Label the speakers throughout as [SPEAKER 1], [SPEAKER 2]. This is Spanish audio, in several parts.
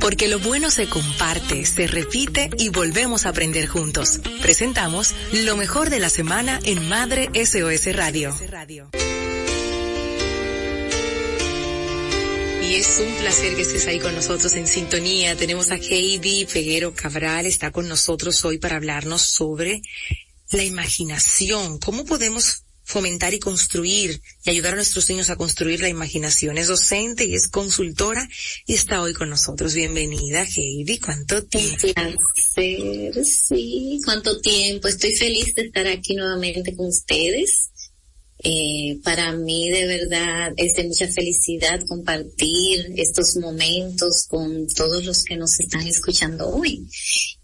[SPEAKER 1] Porque lo bueno se comparte, se repite y volvemos a aprender juntos. Presentamos lo mejor de la semana en Madre SOS Radio. Y es un placer que estés ahí con nosotros en sintonía. Tenemos a Heidi Peguero Cabral, está con nosotros hoy para hablarnos sobre la imaginación. ¿Cómo podemos fomentar y construir y ayudar a nuestros niños a construir la imaginación. Es docente y es consultora y está hoy con nosotros. Bienvenida, Heidi. ¿Cuánto tiempo?
[SPEAKER 2] Un placer, sí. ¿Cuánto tiempo? Estoy feliz de estar aquí nuevamente con ustedes. Eh, para mí de verdad es de mucha felicidad compartir estos momentos con todos los que nos están escuchando hoy.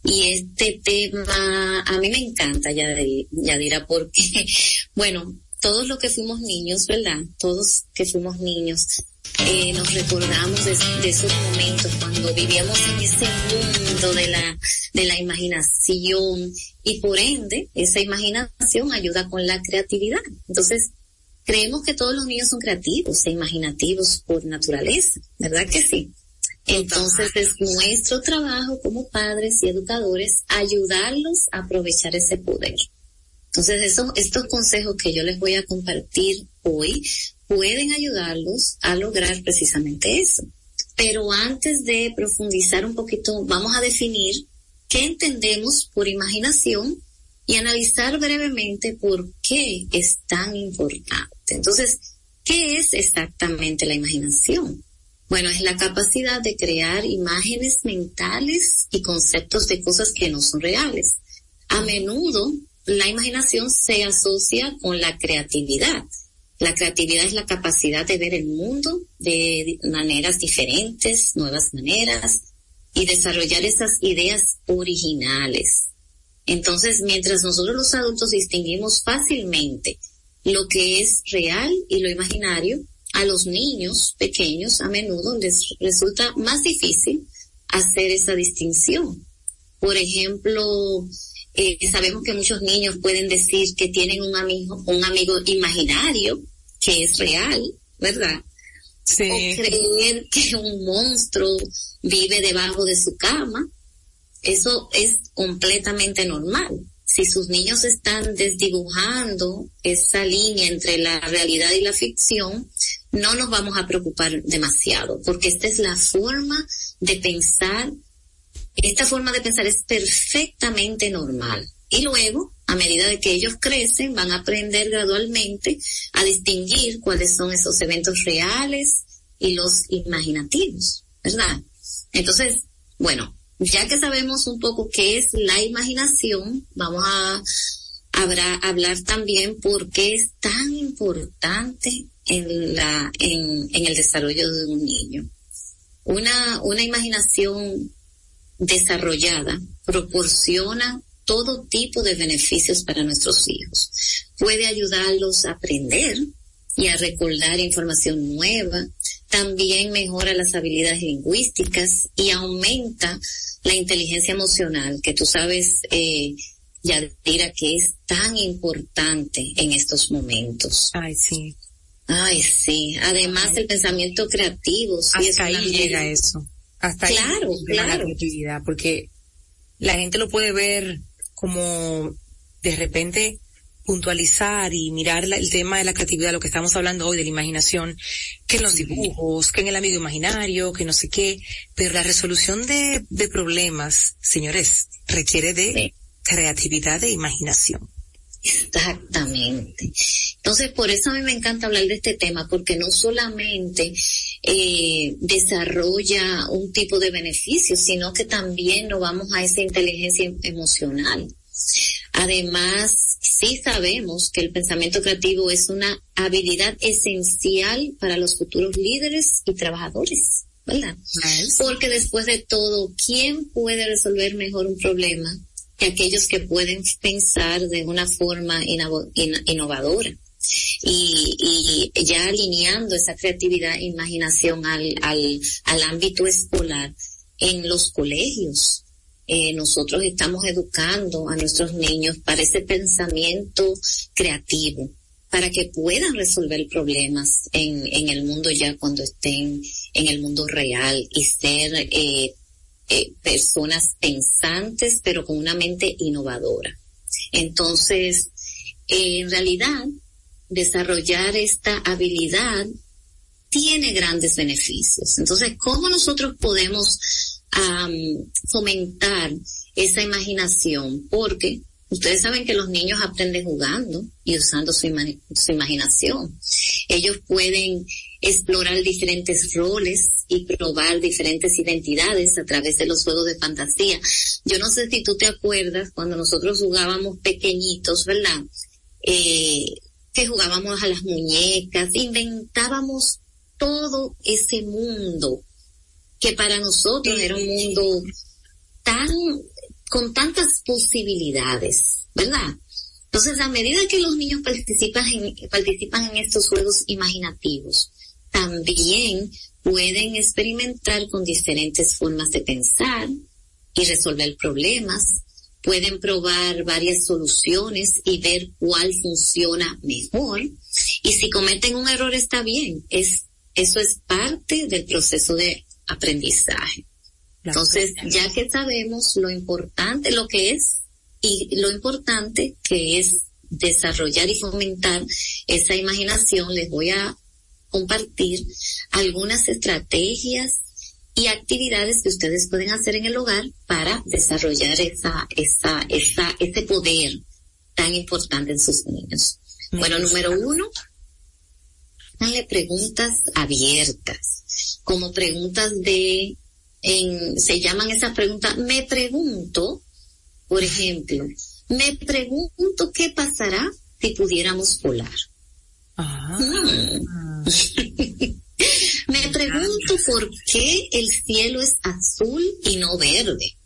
[SPEAKER 2] Y este tema a mí me encanta, Yadira, porque, bueno, todos los que fuimos niños, ¿verdad? Todos que fuimos niños, eh, nos recordamos de, esos momentos cuando vivíamos en ese mundo de la, de la imaginación y por ende esa imaginación ayuda con la creatividad. Entonces, creemos que todos los niños son creativos e imaginativos por naturaleza, ¿verdad que sí? Entonces es nuestro trabajo como padres y educadores ayudarlos a aprovechar ese poder. Entonces esos, estos consejos que yo les voy a compartir hoy pueden ayudarlos a lograr precisamente eso. Pero antes de profundizar un poquito, vamos a definir qué entendemos por imaginación y analizar brevemente por qué es tan importante. Entonces, ¿qué es exactamente la imaginación? Bueno, es la capacidad de crear imágenes mentales y conceptos de cosas que no son reales. A menudo la imaginación se asocia con la creatividad la creatividad es la capacidad de ver el mundo de maneras diferentes, nuevas maneras, y desarrollar esas ideas originales. Entonces, mientras nosotros los adultos distinguimos fácilmente lo que es real y lo imaginario, a los niños pequeños a menudo les resulta más difícil hacer esa distinción. Por ejemplo, eh, sabemos que muchos niños pueden decir que tienen un amigo, un amigo imaginario que es real, ¿verdad? Sí. O creer que un monstruo vive debajo de su cama. Eso es completamente normal. Si sus niños están desdibujando esa línea entre la realidad y la ficción, no nos vamos a preocupar demasiado, porque esta es la forma de pensar esta forma de pensar es perfectamente normal. Y luego, a medida de que ellos crecen, van a aprender gradualmente a distinguir cuáles son esos eventos reales y los imaginativos, ¿verdad? Entonces, bueno, ya que sabemos un poco qué es la imaginación, vamos a, hablar también por qué es tan importante en el desarrollo de un niño. Una imaginación desarrollada proporciona todo tipo de beneficios para nuestros hijos. Puede ayudarlos a aprender y a recordar información nueva. También mejora las habilidades lingüísticas y aumenta la inteligencia emocional, que tú sabes, eh, Yadira, que es tan importante en estos momentos.
[SPEAKER 1] Ay, sí.
[SPEAKER 2] Ay, sí. Además, el pensamiento creativo.
[SPEAKER 1] Sí Hasta ahí llega eso hasta
[SPEAKER 2] claro, claro. la
[SPEAKER 1] creatividad, porque la gente lo puede ver como de repente puntualizar y mirar el tema de la creatividad, lo que estamos hablando hoy de la imaginación, que en los dibujos, que en el amigo imaginario, que no sé qué, pero la resolución de, de problemas, señores, requiere de creatividad e imaginación.
[SPEAKER 2] Exactamente. Entonces, por eso a mí me encanta hablar de este tema, porque no solamente eh, desarrolla un tipo de beneficio, sino que también nos vamos a esa inteligencia emocional. Además, sí sabemos que el pensamiento creativo es una habilidad esencial para los futuros líderes y trabajadores, ¿verdad? Porque después de todo, ¿quién puede resolver mejor un problema que aquellos que pueden pensar de una forma innovadora. Y, y, ya alineando esa creatividad e imaginación al, al, al ámbito escolar en los colegios. Eh, nosotros estamos educando a nuestros niños para ese pensamiento creativo, para que puedan resolver problemas en, en el mundo ya cuando estén en el mundo real y ser eh, eh, personas pensantes, pero con una mente innovadora. Entonces, eh, en realidad, desarrollar esta habilidad tiene grandes beneficios. Entonces, ¿cómo nosotros podemos fomentar esa imaginación? Porque ustedes saben que los niños aprenden jugando y usando su, su imaginación. Ellos pueden explorar diferentes roles y probar diferentes identidades a través de los juegos de fantasía. Yo no sé si tú te acuerdas cuando nosotros jugábamos pequeñitos, ¿verdad? Eh, que jugábamos a las muñecas, inventábamos todo ese mundo que para nosotros era un mundo tan, con tantas posibilidades, ¿verdad? Entonces, a medida que los niños participan en, participan en estos juegos imaginativos, también pueden experimentar con diferentes formas de pensar y resolver problemas. Pueden probar varias soluciones y ver cuál funciona mejor. Y si cometen un error está bien. Es, eso es parte del proceso de aprendizaje. Entonces, ya que sabemos lo importante, lo que es y lo importante que es desarrollar y fomentar esa imaginación, les voy a compartir algunas estrategias y actividades que ustedes pueden hacer en el hogar para desarrollar esa, esa, esa, ese poder tan importante en sus niños. bueno, número uno, dale preguntas abiertas, como preguntas de, en, se llaman esas preguntas, me pregunto, por ejemplo, me pregunto qué pasará si pudiéramos volar. Ah. Me pregunto por qué el cielo es azul y no verde.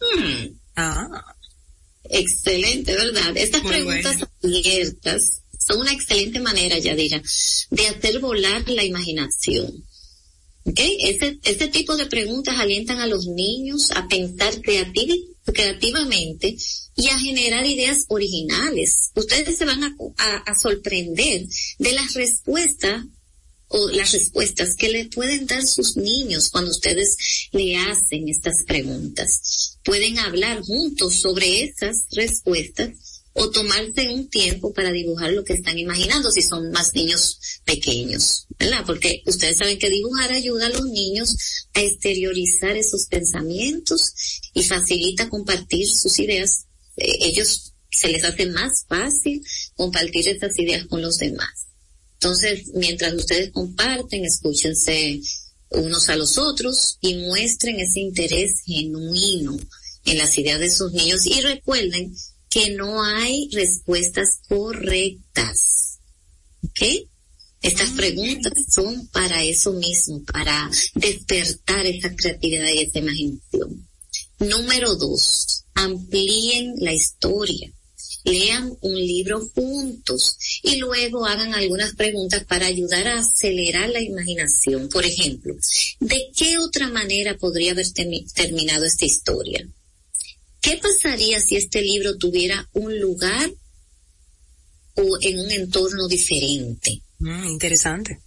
[SPEAKER 2] Hmm. Ah. Excelente, ¿verdad? Estas preguntas abiertas son una excelente manera, Yadira, de hacer volar la imaginación. ¿Okay? Este, este tipo de preguntas alientan a los niños a pensar creativamente y a generar ideas originales. Ustedes se van a, sorprender de las respuestas o las respuestas que le pueden dar sus niños cuando ustedes le hacen estas preguntas. Pueden hablar juntos sobre esas respuestas o tomarse un tiempo para dibujar lo que están imaginando si son más niños pequeños, ¿verdad? Porque ustedes saben que dibujar ayuda a los niños a exteriorizar esos pensamientos y facilita compartir sus ideas. Eh, ellos se les hace más fácil compartir esas ideas con los demás. Entonces, mientras ustedes comparten, escúchense unos a los otros y muestren ese interés genuino en las ideas de sus niños y recuerden que no hay respuestas correctas. ¿Ok? Estas ah, preguntas son para eso mismo, para despertar esa creatividad y esa imaginación. Número dos, amplíen la historia lean un libro juntos y luego hagan algunas preguntas para ayudar a acelerar la imaginación. Por ejemplo, ¿de qué otra manera podría haber terminado esta historia? ¿Qué pasaría si este libro tuviera un lugar o en un entorno diferente?
[SPEAKER 1] Mm, interesante.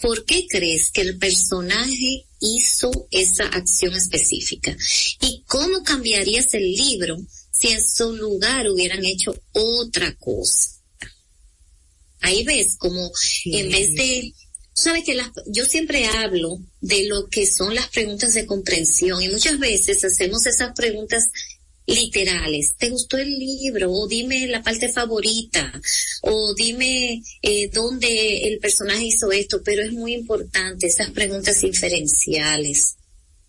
[SPEAKER 2] ¿Por qué crees que el personaje hizo esa acción específica? ¿Y cómo cambiarías el libro si en su lugar hubieran hecho otra cosa. Ahí ves como en vez de, sabes que yo siempre hablo de lo que son las preguntas de comprensión y muchas veces hacemos esas preguntas literales. ¿Te gustó el libro? O dime la parte favorita. O dime eh, dónde el personaje hizo esto. Pero es muy importante esas preguntas inferenciales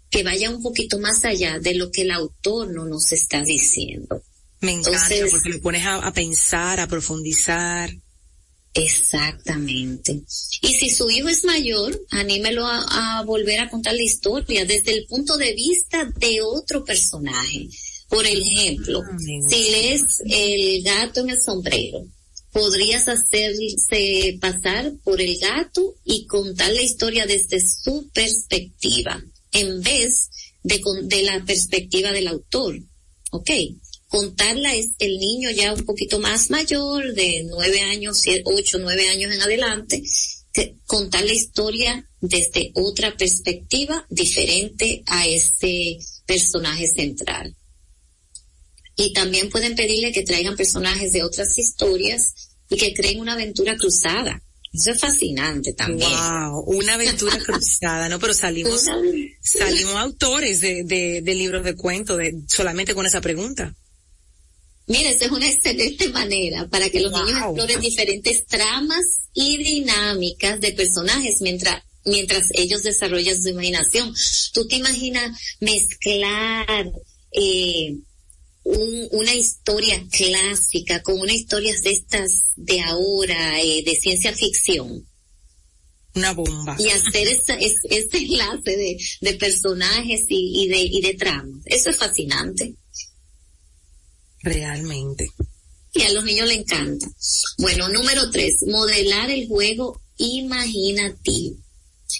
[SPEAKER 2] que vaya un poquito más allá de lo que el autor no nos está diciendo.
[SPEAKER 1] Me encanta porque le pones a, pensar, a profundizar.
[SPEAKER 2] Exactamente. Y si su hijo es mayor, anímelo a, volver a contar la historia desde el punto de vista de otro personaje. Por ejemplo, ah, si lees El gato en el sombrero, podrías hacerse pasar por el gato y contar la historia desde su perspectiva en vez de, de la perspectiva del autor. ¿Ok? Contarla es el niño ya un poquito más mayor, de nueve años, ocho, nueve años en adelante, que contar la historia desde otra perspectiva diferente a ese personaje central. Y también pueden pedirle que traigan personajes de otras historias y que creen una aventura cruzada. Eso es fascinante también.
[SPEAKER 1] Wow, una aventura cruzada, ¿no? Pero salimos, salimos autores de, de, de libros de cuentos de, solamente con esa pregunta.
[SPEAKER 2] Mira, esa es una excelente manera para que los niños exploren diferentes tramas y dinámicas de personajes mientras mientras ellos desarrollan su imaginación. Tú te imaginas mezclar eh, una historia clásica con una historia de estas de ahora, eh, de ciencia ficción.
[SPEAKER 1] Una bomba.
[SPEAKER 2] Y hacer ese enlace de, de personajes y, y, de, y de tramas. Eso es fascinante.
[SPEAKER 1] Realmente.
[SPEAKER 2] Y a los niños le encanta. Bueno, número tres, modelar el juego imaginativo.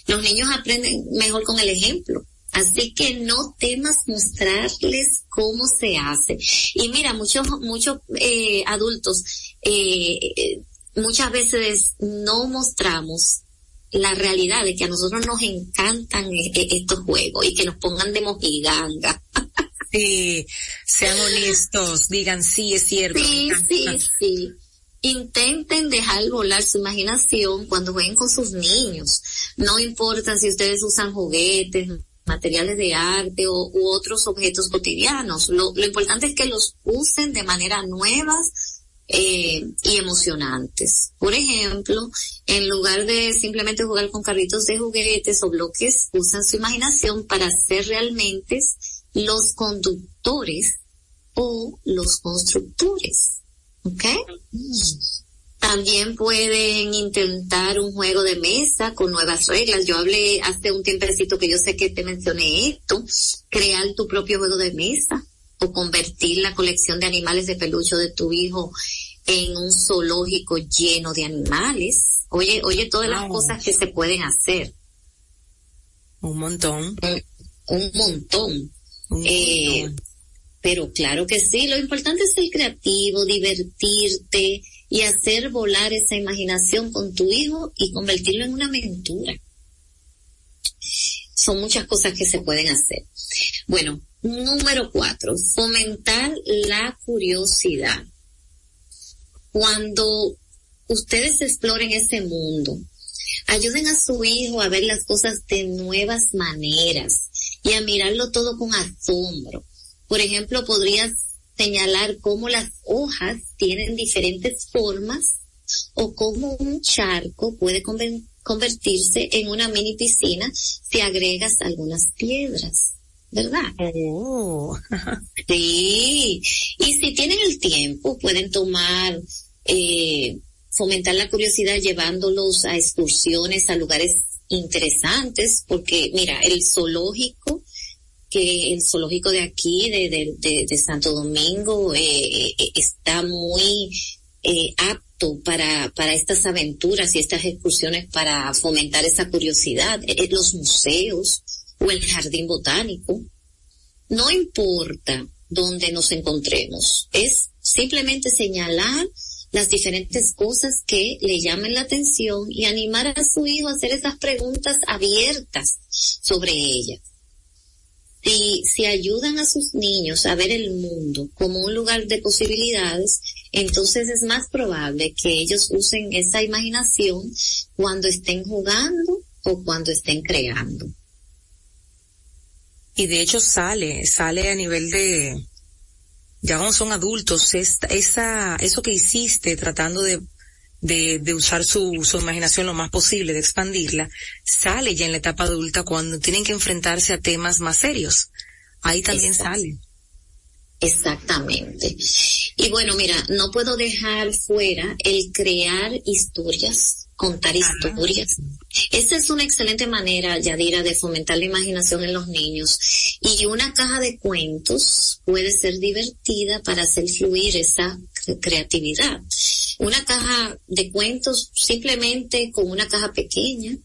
[SPEAKER 2] Los niños aprenden mejor con el ejemplo. Así que no temas mostrarles cómo se hace. Y mira, muchos, muchos eh, adultos eh, muchas veces no mostramos la realidad de que a nosotros nos encantan e, e, estos juegos y que nos pongan de mojiganga.
[SPEAKER 1] Sí, sean honestos, digan sí, es cierto.
[SPEAKER 2] Sí, sí, sí. Intenten dejar volar su imaginación cuando jueguen con sus niños. No importa si ustedes usan juguetes, materiales de arte o, u otros objetos cotidianos. Lo, lo importante es que los usen de manera nuevas eh, y emocionantes. Por ejemplo, en lugar de simplemente jugar con carritos de juguetes o bloques, usan su imaginación para ser realmente los conductores o los constructores. ¿Ok? También pueden intentar un juego de mesa con nuevas reglas. Yo hablé hace un tiempecito que yo sé que te mencioné esto. Crear tu propio juego de mesa o convertir la colección de animales de peluche de tu hijo en un zoológico lleno de animales. Oye, oye todas las cosas que se pueden hacer.
[SPEAKER 1] Un montón.
[SPEAKER 2] Un, montón. Eh, pero claro que sí, lo importante es ser creativo, divertirte y hacer volar esa imaginación con tu hijo y convertirlo en una aventura. Son muchas cosas que se pueden hacer. Bueno, Número cuatro, fomentar la curiosidad. Cuando ustedes exploren ese mundo, ayuden a su hijo a ver las cosas de nuevas maneras y a mirarlo todo con asombro. Por ejemplo, podrías señalar cómo las hojas tienen diferentes formas o cómo un charco puede convertirse en una mini piscina si agregas algunas piedras. ¿verdad? Oh. sí, y si tienen el tiempo, pueden tomar, eh, fomentar la curiosidad llevándolos a excursiones a lugares interesantes, porque mira, el zoológico, que el zoológico de aquí, de, Santo Domingo, eh, eh, está muy eh, apto para, para estas aventuras y estas excursiones para fomentar esa curiosidad. Eh, los museos, o el jardín botánico. No importa dónde nos encontremos, es simplemente señalar las diferentes cosas que le llamen la atención y animar a su hijo a hacer esas preguntas abiertas sobre ellas. Si, si ayudan a sus niños a ver el mundo como un lugar de posibilidades, entonces es más probable que ellos usen esa imaginación cuando estén jugando o cuando estén creando
[SPEAKER 1] y de hecho sale, sale a nivel de, ya cuando son adultos, esa, eso que hiciste tratando de, de, de usar su, su imaginación lo más posible, de expandirla, sale ya en la etapa adulta cuando tienen que enfrentarse a temas más serios. Ahí también sale.
[SPEAKER 2] Exactamente. Y bueno, mira, no puedo dejar fuera el crear historias contar historias. Esa es una excelente manera, Yadira, de fomentar la imaginación en los niños. Y una caja de cuentos puede ser divertida para hacer fluir esa creatividad. Una caja de cuentos simplemente con una caja pequeña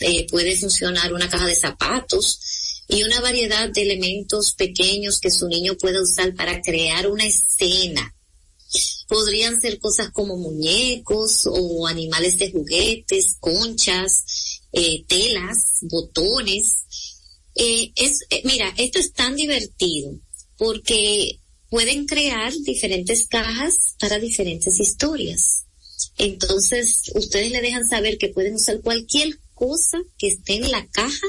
[SPEAKER 2] eh, puede funcionar una caja de zapatos y una variedad de elementos pequeños que su niño pueda usar para crear una escena Podrían ser cosas como muñecos o animales de juguetes, conchas, eh, telas, botones. Eh, es, eh, mira, esto es tan divertido porque pueden crear diferentes cajas para diferentes historias. Entonces, ustedes le dejan saber que pueden usar cualquier cosa que esté en la caja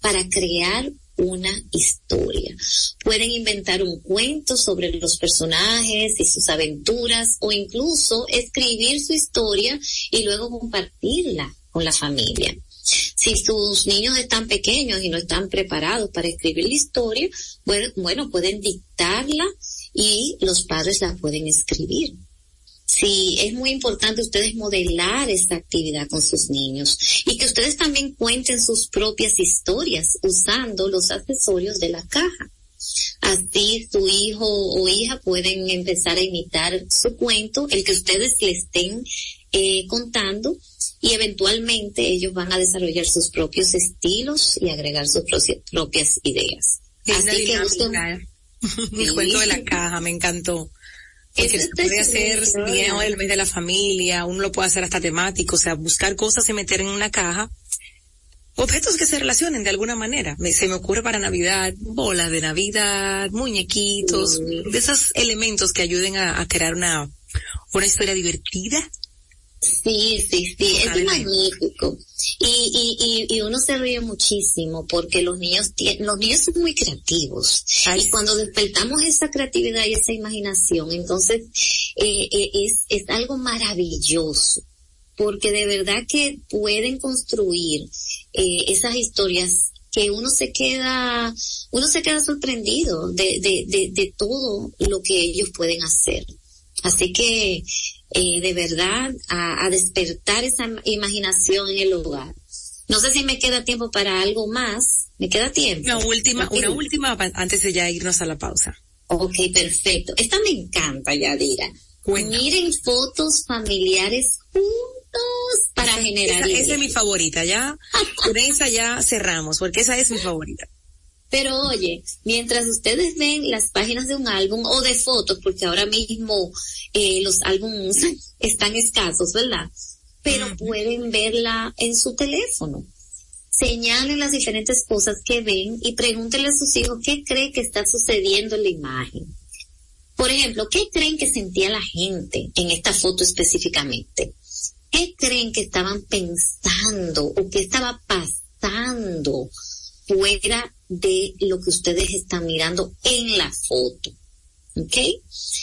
[SPEAKER 2] para crear una historia. Pueden inventar un cuento sobre los personajes y sus aventuras o incluso escribir su historia y luego compartirla con la familia. Si sus niños están pequeños y no están preparados para escribir la historia, bueno, pueden dictarla y los padres la pueden escribir. Sí, es muy importante ustedes modelar esta actividad con sus niños y que ustedes también cuenten sus propias historias usando los accesorios de la caja. Así su hijo o hija pueden empezar a imitar su cuento, el que ustedes le estén eh, contando y eventualmente ellos van a desarrollar sus propios estilos y agregar sus propias ideas.
[SPEAKER 1] Así que El cuento de la caja, me encantó. Porque se puede hacer bien el mes de la familia, uno lo puede hacer hasta temático, o sea, buscar cosas y meter en una caja objetos que se relacionen de alguna manera. Me, se me ocurre para Navidad, bolas de Navidad, muñequitos, de esos elementos que ayuden a, crear una, una historia divertida.
[SPEAKER 2] Sí, sí, sí, es magnífico. Y, y, y, uno se ríe muchísimo porque los niños los niños son muy creativos. y cuando despertamos esa creatividad y esa imaginación, entonces eh, eh, es, es algo maravilloso porque de verdad que pueden construir eh, esas historias que uno se queda, uno se queda sorprendido de, de, de, de todo lo que ellos pueden hacer. Así que, eh, de verdad, a, a, despertar esa imaginación en el hogar. No sé si me queda tiempo para algo más. ¿Me queda tiempo?
[SPEAKER 1] Una última, una última antes de ya irnos a la pausa.
[SPEAKER 2] Ok, perfecto. Esta me encanta, Yadira. Miren fotos familiares para generar.
[SPEAKER 1] Esa, es mi favorita, ya. Con esa ya cerramos, porque esa es mi favorita.
[SPEAKER 2] Pero oye, mientras ustedes ven las páginas de un álbum o de fotos, porque ahora mismo eh, los álbumes están escasos, ¿verdad? Pero pueden verla en su teléfono. Señalen las diferentes cosas que ven y pregúntenle a sus hijos qué cree que está sucediendo en la imagen. Por ejemplo, ¿qué creen que sentía la gente en esta foto específicamente? ¿Qué creen que estaban pensando o qué estaba pasando fuera de lo que ustedes están mirando en la foto? ¿Ok?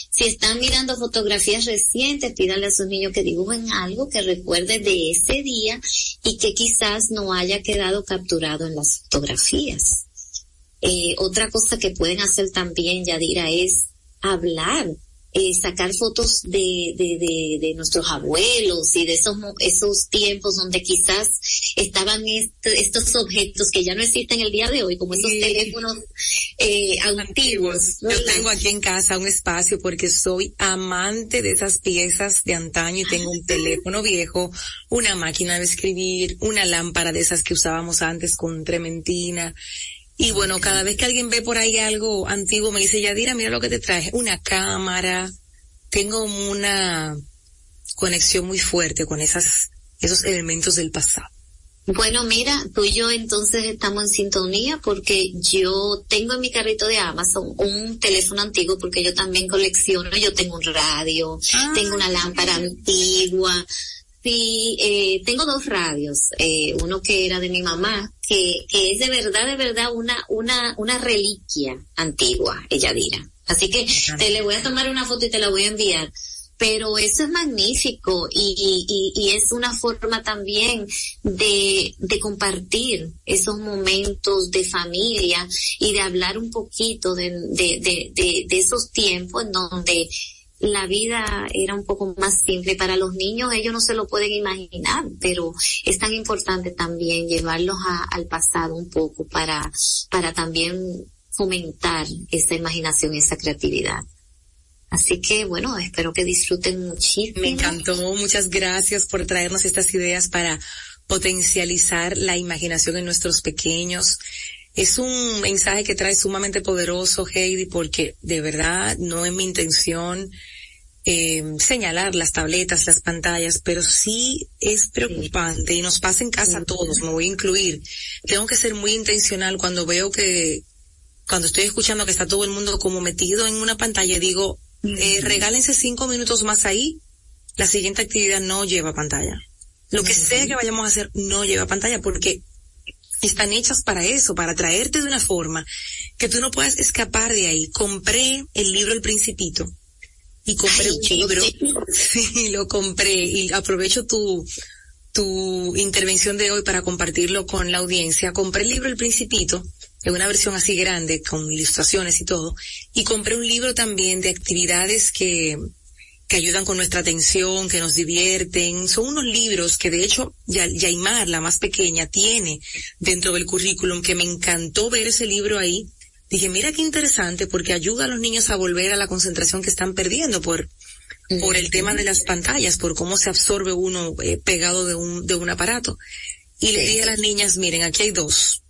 [SPEAKER 2] Si están mirando fotografías recientes, pídanle a sus niños que dibujen algo que recuerde de ese día y que quizás no haya quedado capturado en las fotografías. Eh, otra cosa que pueden hacer también, Yadira, es hablar eh, sacar fotos de, de, de, de, nuestros abuelos y de esos, esos tiempos donde quizás estaban estos objetos que ya no existen el día de hoy, como esos teléfonos eh, antiguos.
[SPEAKER 1] Yo tengo aquí en casa un espacio porque soy amante de esas piezas de antaño y tengo un teléfono viejo, una máquina de escribir, una lámpara de esas que usábamos antes con trementina y bueno, cada vez que alguien ve por ahí algo antiguo, me dice, Yadira, mira lo que te traje, una cámara. Tengo una conexión muy fuerte con esas, esos elementos del pasado.
[SPEAKER 2] Bueno, mira, tú y yo entonces estamos en sintonía porque yo tengo en mi carrito de Amazon un teléfono antiguo porque yo también colecciono, yo tengo un radio, ah, tengo una lámpara antigua, Sí, eh, tengo dos radios, eh, uno que era de mi mamá, que, que es de verdad, de verdad una, una, una reliquia antigua, ella dirá. Así que te le voy a tomar una foto y te la voy a enviar. Pero eso es magnífico y, y, y es una forma también de, de compartir esos momentos de familia y de hablar un poquito de, de, de, de, de esos tiempos en donde la vida era un poco más simple. Para los niños ellos no se lo pueden imaginar, pero es tan importante también llevarlos al pasado un poco para, para también fomentar esa imaginación, esa creatividad. Así que bueno, espero que disfruten muchísimo.
[SPEAKER 1] Me encantó, muchas gracias por traernos estas ideas para potencializar la imaginación en nuestros pequeños. Es un mensaje que trae sumamente poderoso, Heidi, porque de verdad no es mi intención eh, señalar las tabletas, las pantallas, pero sí es preocupante y nos pasa en casa a todos, me voy a incluir. Tengo que ser muy intencional cuando veo que, cuando estoy escuchando que está todo el mundo como metido en una pantalla, digo, eh, regálense cinco minutos más ahí, la siguiente actividad no lleva pantalla. Lo que sea que vayamos a hacer no lleva pantalla porque están hechas para eso, para traerte de una forma que tú no puedas escapar de ahí. Compré el libro El Principito y compré un libro, sí, lo compré y aprovecho tu, tu intervención de hoy para compartirlo con la audiencia. Compré el libro El Principito, en una versión así grande, con ilustraciones y todo, y compré un libro también de actividades que, que ayudan con nuestra atención, que nos divierten. Son unos libros que de hecho Yaimar, la más pequeña, tiene dentro del currículum, que me encantó ver ese libro ahí. Dije, mira qué interesante porque ayuda a los niños a volver a la concentración que están perdiendo por, por el tema de las pantallas, por cómo se absorbe uno eh, pegado de un, de un aparato. Y le dije a las niñas, miren, aquí hay dos.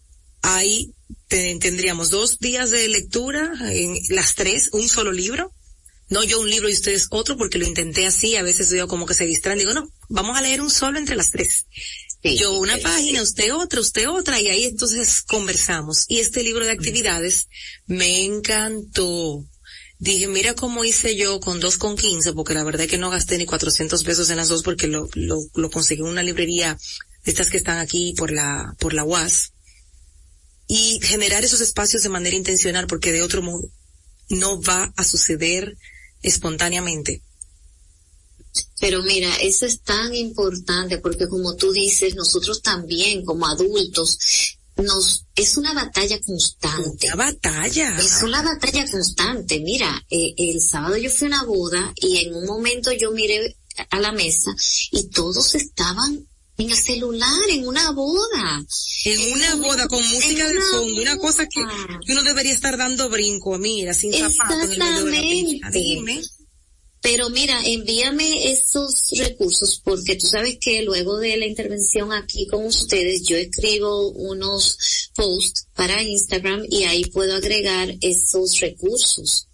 [SPEAKER 1] Ahí tendríamos dos días de lectura, en las tres, un solo libro. No yo un libro y ustedes otro, porque lo intenté así, a veces veo como que se distraen, digo, no, vamos a leer un solo entre las tres. yo una página, usted otra, usted otra, y ahí entonces conversamos. Y este libro de actividades me encantó. Dije, mira cómo hice yo con dos con quince, porque la verdad es que no gasté ni 400 pesos en las dos porque lo, lo, lo conseguí en una librería de estas que están aquí por la, por la UAS. Y generar esos espacios de manera intencional porque de otro modo no va a suceder espontáneamente.
[SPEAKER 2] Pero mira, eso es tan importante porque como tú dices, nosotros también como adultos nos es una batalla constante.
[SPEAKER 1] Una batalla.
[SPEAKER 2] Es una batalla constante. Mira, eh, el sábado yo fui a una boda y en un momento yo miré a la mesa y todos estaban en el celular, en una boda.
[SPEAKER 1] En una boda con música de fondo, una cosa que, uno debería estar dando brinco, mira, sin zapatos en
[SPEAKER 2] Dime. Pero mira, envíame esos recursos porque tú sabes que luego de la intervención aquí con ustedes yo escribo unos posts para Instagram y ahí puedo agregar esos recursos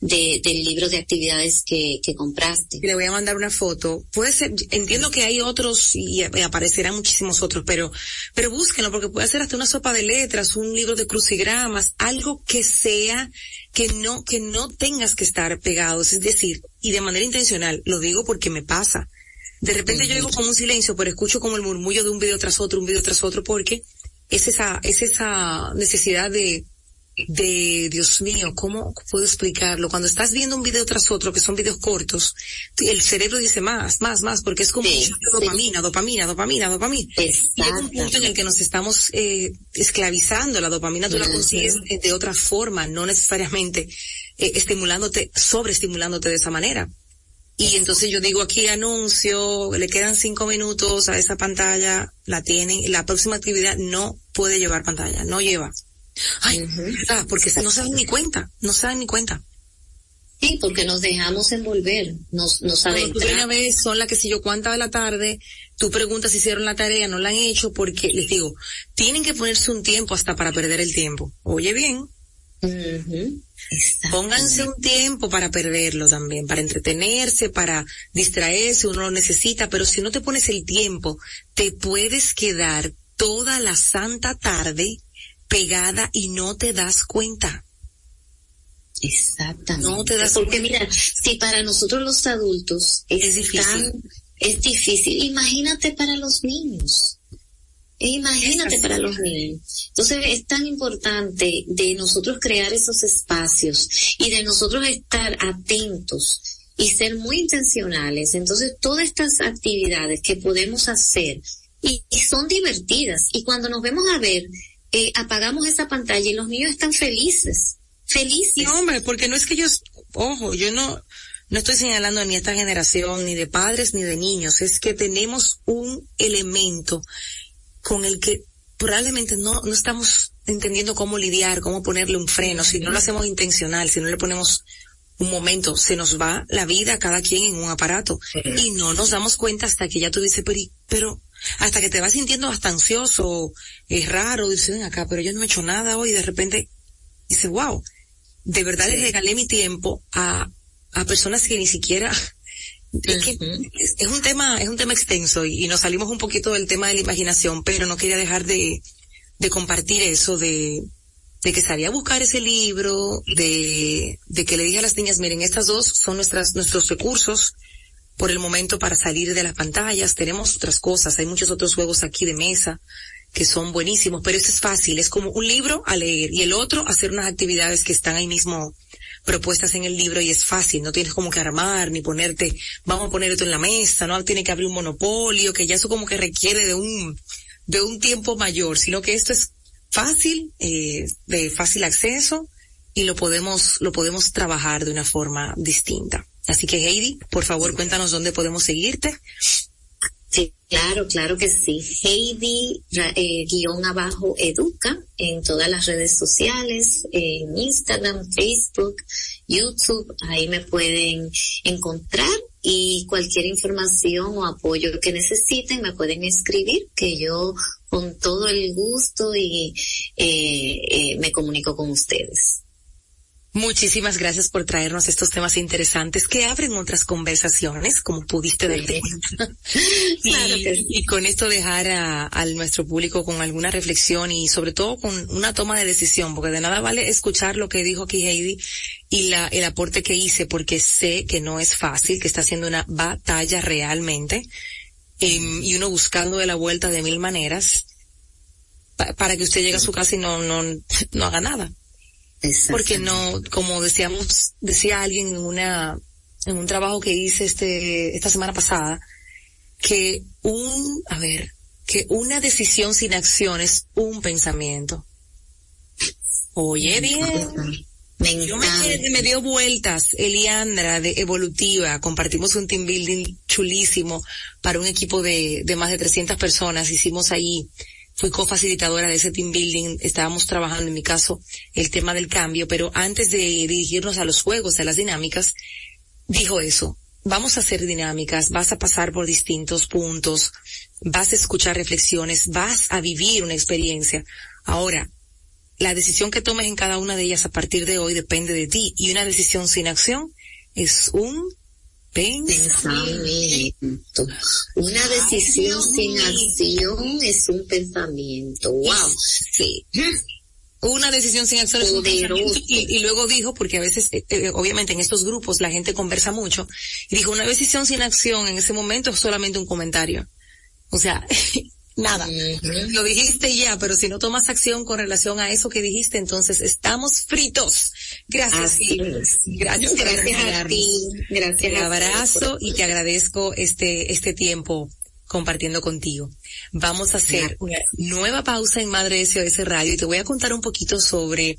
[SPEAKER 2] de, del libro de actividades que, que compraste.
[SPEAKER 1] Le voy a mandar una foto. Puede ser, entiendo que hay otros y aparecerán muchísimos otros, pero, pero búsquenlo porque puede ser hasta una sopa de letras, un libro de crucigramas, algo que sea, que no, que no tengas que estar pegados, es decir, y de manera intencional, lo digo porque me pasa. De repente yo digo como un silencio, pero escucho como el murmullo de un video tras otro, un video tras otro, porque es esa, es esa necesidad de, de, Dios mío, ¿cómo puedo explicarlo? Cuando estás viendo un video tras otro, que son videos cortos, el cerebro dice más, más, más, porque es como dopamina, dopamina, dopamina, dopamina. Llega un punto en el que nos estamos eh, esclavizando. La dopamina tú la consigues de otra forma, no necesariamente eh, estimulándote, sobreestimulándote de esa manera. Y entonces yo digo aquí anuncio, le quedan cinco minutos a esa pantalla, la tienen, la próxima actividad no puede llevar pantalla, no lleva. Ay, porque no se dan ni cuenta, no se dan ni cuenta.
[SPEAKER 2] Sí, porque nos dejamos envolver, nos, nos
[SPEAKER 1] Cuando una vez son las que si yo cuánta de la tarde, tú preguntas si hicieron la tarea, no la han hecho, porque les digo, tienen que ponerse un tiempo hasta para perder el tiempo. Oye bien. Pónganse un tiempo para perderlo también, para entretenerse, para distraerse, uno lo necesita, pero si no te pones el tiempo, te puedes quedar toda la santa tarde pegada y no te das cuenta.
[SPEAKER 2] Exactamente. No te das Porque mira, si para nosotros los adultos es, difícil, es difícil, imagínate para los niños. Imagínate para los niños. Entonces es tan importante de nosotros crear esos espacios y de nosotros estar atentos y ser muy intencionales. Entonces todas estas actividades que podemos hacer y, y son divertidas y cuando nos vemos a ver eh, apagamos esa pantalla y los niños están felices, felices.
[SPEAKER 1] No, hombre, porque no es que ellos, ojo, yo no, no estoy señalando ni a esta generación, ni de padres, ni de niños, es que tenemos un elemento con el que probablemente no, no estamos entendiendo cómo lidiar, cómo ponerle un freno, si no lo hacemos intencional, si no le ponemos un momento, se nos va la vida cada quien en un aparato y no nos damos cuenta hasta que ya tú dices, pero, pero hasta que te vas sintiendo hasta ansioso, es raro, dices, ven acá, pero yo no he hecho nada hoy, y de repente dice, wow, de verdad le regalé mi tiempo a, a personas que ni siquiera, es, que es, un tema, es un tema extenso y, nos salimos un poquito del tema de la imaginación, pero no quería dejar de, de compartir eso de, de que salía a buscar ese libro, de, de que le dije a las niñas, miren, estas dos son nuestras, nuestros recursos, por el momento para salir de las pantallas. Tenemos otras cosas, hay muchos otros juegos aquí de mesa que son buenísimos, pero eso es fácil, es como un libro a leer y el otro hacer unas actividades que están ahí mismo propuestas en el libro y es fácil, no tienes como que armar ni ponerte, vamos a poner esto en la mesa, no tiene que abrir un monopolio, que ya eso como que requiere de un, de un tiempo mayor, sino que esto es fácil, eh, de fácil acceso y lo podemos, lo podemos trabajar de una forma distinta. Así que Heidi, por favor, cuéntanos dónde podemos seguirte.
[SPEAKER 2] Sí, claro, claro que sí. Heidi, eh, guion abajo, educa en todas las redes sociales, en Instagram, Facebook, YouTube, ahí me pueden encontrar y cualquier información o apoyo que necesiten me pueden escribir que yo con todo el gusto y eh, eh, me comunico con ustedes.
[SPEAKER 1] Muchísimas gracias por traernos estos temas interesantes que abren otras conversaciones, como pudiste darte y, con esto dejar a, nuestro público con alguna reflexión y sobre todo con una toma de decisión, porque de nada vale escuchar lo que dijo aquí Heidi y la, el aporte que hice, porque sé que no es fácil, que está haciendo una batalla realmente, em, y uno buscando de la vuelta de mil maneras para que usted llegue a su casa y no, no, no haga nada. Porque no, como decíamos, decía alguien en una, en un trabajo que hice este, esta semana pasada, que un, a ver, que una decisión sin acción es un pensamiento. Oye bien. Me, Yo me, dio vueltas, Eliandra de Evolutiva, compartimos un team building chulísimo para un equipo de, de más de 300 personas, hicimos ahí fui cofacilitadora de ese team building, estábamos trabajando en mi caso el tema del cambio, pero antes de dirigirnos a los juegos, a las dinámicas, dijo eso, vamos a hacer dinámicas, vas a pasar por distintos puntos, vas a escuchar reflexiones, vas a vivir una experiencia. Ahora, la decisión que tomes en cada una de ellas a partir de hoy depende de ti y una decisión sin acción es un
[SPEAKER 2] Pensamiento. Una decisión sin acción es un pensamiento. Wow.
[SPEAKER 1] Sí. Una decisión sin acción es un pensamiento. Y, luego dijo, porque a veces, eh, eh, obviamente en estos grupos la gente conversa mucho, y dijo, una decisión sin acción en ese momento es solamente un comentario. O sea, nada. Lo dijiste ya, pero si no tomas acción con relación a eso que dijiste, entonces estamos fritos. Gracias. Gracias, gracias a ti. Gracias. Te abrazo y te agradezco este, este tiempo compartiendo contigo. Vamos a hacer una nueva pausa en Madre SOS Radio y te voy a contar un poquito sobre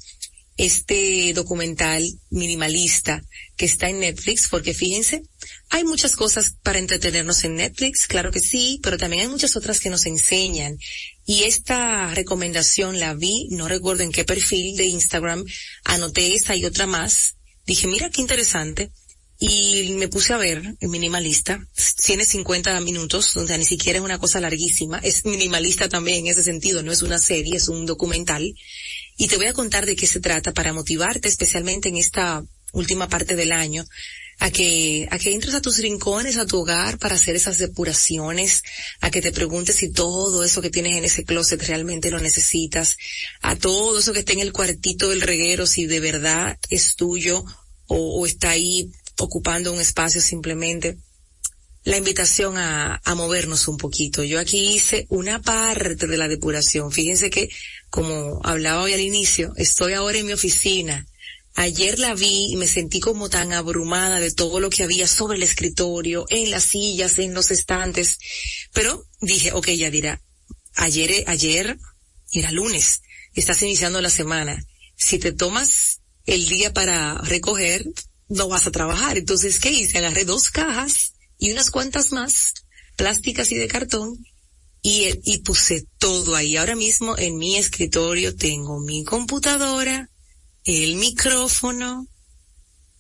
[SPEAKER 1] este documental minimalista que está en Netflix, porque fíjense, hay muchas cosas para entretenernos en Netflix, claro que sí, pero también hay muchas otras que nos enseñan. Y esta recomendación la vi, no recuerdo en qué perfil de Instagram, anoté esa y otra más. Dije, mira qué interesante. Y me puse a ver el minimalista. Tiene 50 minutos, sea, ni siquiera es una cosa larguísima. Es minimalista también en ese sentido, no es una serie, es un documental. Y te voy a contar de qué se trata para motivarte especialmente en esta última parte del año a que, a que entres a tus rincones, a tu hogar para hacer esas depuraciones, a que te preguntes si todo eso que tienes en ese closet realmente lo necesitas, a todo eso que está en el cuartito del reguero, si de verdad es tuyo o, o está ahí ocupando un espacio simplemente la invitación a, a, movernos un poquito. Yo aquí hice una parte de la depuración. Fíjense que, como hablaba hoy al inicio, estoy ahora en mi oficina. Ayer la vi y me sentí como tan abrumada de todo lo que había sobre el escritorio, en las sillas, en los estantes. Pero dije, ok, ya dirá, ayer, ayer era lunes, estás iniciando la semana. Si te tomas el día para recoger, no vas a trabajar. Entonces, ¿qué hice? Agarré dos cajas y unas cuantas más, plásticas y de cartón, y, y puse todo ahí. Ahora mismo en mi escritorio tengo mi computadora, el micrófono,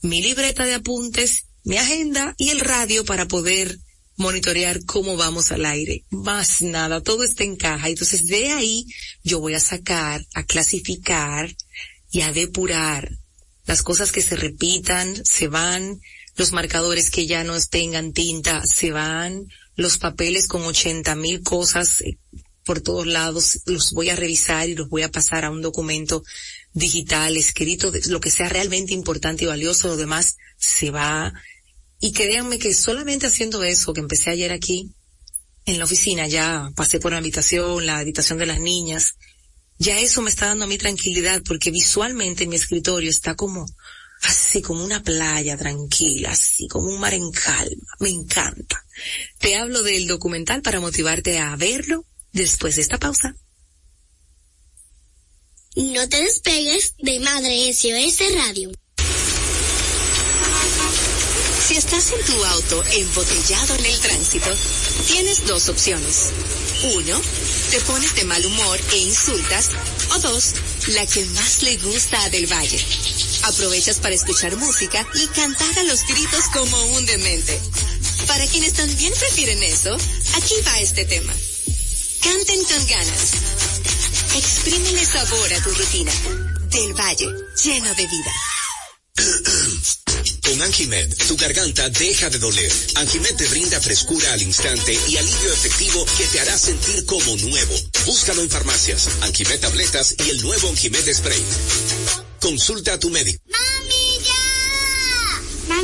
[SPEAKER 1] mi libreta de apuntes, mi agenda y el radio para poder monitorear cómo vamos al aire. Más nada, todo está en caja. Entonces de ahí yo voy a sacar, a clasificar y a depurar las cosas que se repitan, se van, los marcadores que ya no tengan tinta se van, los papeles con ochenta mil cosas eh, por todos lados, los voy a revisar y los voy a pasar a un documento digital, escrito, lo que sea realmente importante y valioso, lo demás se va. Y créanme que solamente haciendo eso, que empecé ayer aquí, en la oficina, ya pasé por la habitación, la habitación de las niñas, ya eso me está dando a tranquilidad porque visualmente mi escritorio está como así como una playa tranquila, así como un mar en calma. Me encanta. Te hablo del documental para motivarte a verlo después de esta pausa.
[SPEAKER 3] No te despegues de Madre SOS Radio.
[SPEAKER 4] Si estás en tu auto embotellado en el tránsito, tienes dos opciones. Uno, te pones de mal humor e insultas. O dos, la que más le gusta a Del Valle Aprovechas para escuchar música y cantar a los gritos como un demente. Para quienes también prefieren eso, aquí va este tema. Canten con ganas. Exprímele sabor a tu rutina. Del Valle, lleno de vida.
[SPEAKER 5] Con Anjimed, tu garganta deja de doler. Anjimed te brinda frescura al instante y alivio efectivo que te hará sentir como nuevo. Búscalo en farmacias, Anjimed tabletas y el nuevo Anjimed spray. Consulta a tu médico.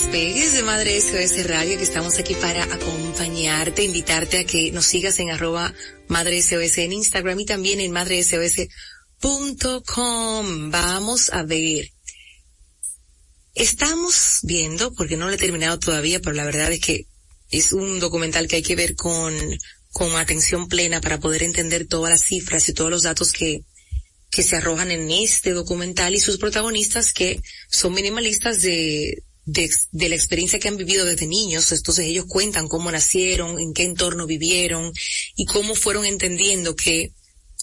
[SPEAKER 1] Despegues de Madre SOS Radio, que estamos aquí para acompañarte, invitarte a que nos sigas en arroba Madre SOS en Instagram y también en madresos.com. Vamos a ver. Estamos viendo, porque no lo he terminado todavía, pero la verdad es que es un documental que hay que ver con, con atención plena para poder entender todas las cifras y todos los datos que, que se arrojan en este documental y sus protagonistas que son minimalistas de, de, la experiencia que han vivido desde niños. Entonces ellos cuentan cómo nacieron, en qué entorno vivieron y cómo fueron entendiendo que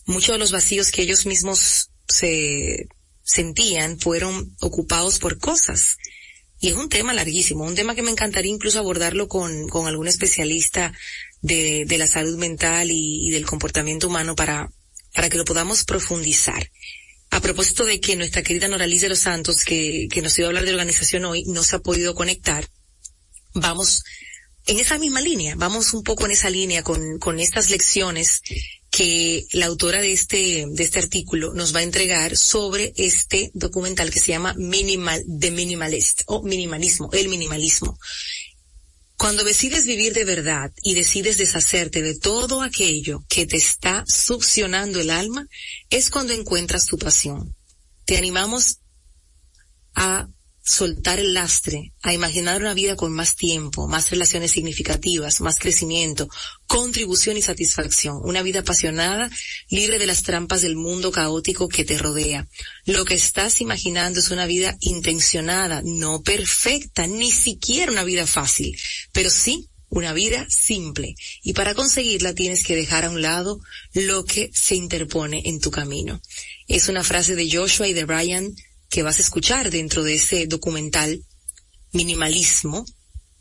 [SPEAKER 1] muchos de los vacíos que ellos mismos se sentían fueron ocupados por cosas. Y es un tema larguísimo, un tema que me encantaría incluso abordarlo con, con algún especialista de, de la salud mental y, y del comportamiento humano para, para que lo podamos profundizar. A propósito de que nuestra querida Noraliz de los Santos, que, que nos iba a hablar de organización hoy, no se ha podido conectar, vamos en esa misma línea, vamos un poco en esa línea con, con estas lecciones que la autora de este, de este artículo nos va a entregar sobre este documental que se llama Minimal, The Minimalist, o minimalismo, el minimalismo. Cuando decides vivir de verdad y decides deshacerte de todo aquello que te está succionando el alma, es cuando encuentras tu pasión. Te animamos a soltar el lastre, a imaginar una vida con más tiempo, más relaciones significativas, más crecimiento, contribución y satisfacción, una vida apasionada, libre de las trampas del mundo caótico que te rodea. Lo que estás imaginando es una vida intencionada, no perfecta, ni siquiera una vida fácil, pero sí una vida simple. Y para conseguirla tienes que dejar a un lado lo que se interpone en tu camino. Es una frase de Joshua y de Brian que vas a escuchar dentro de ese documental Minimalismo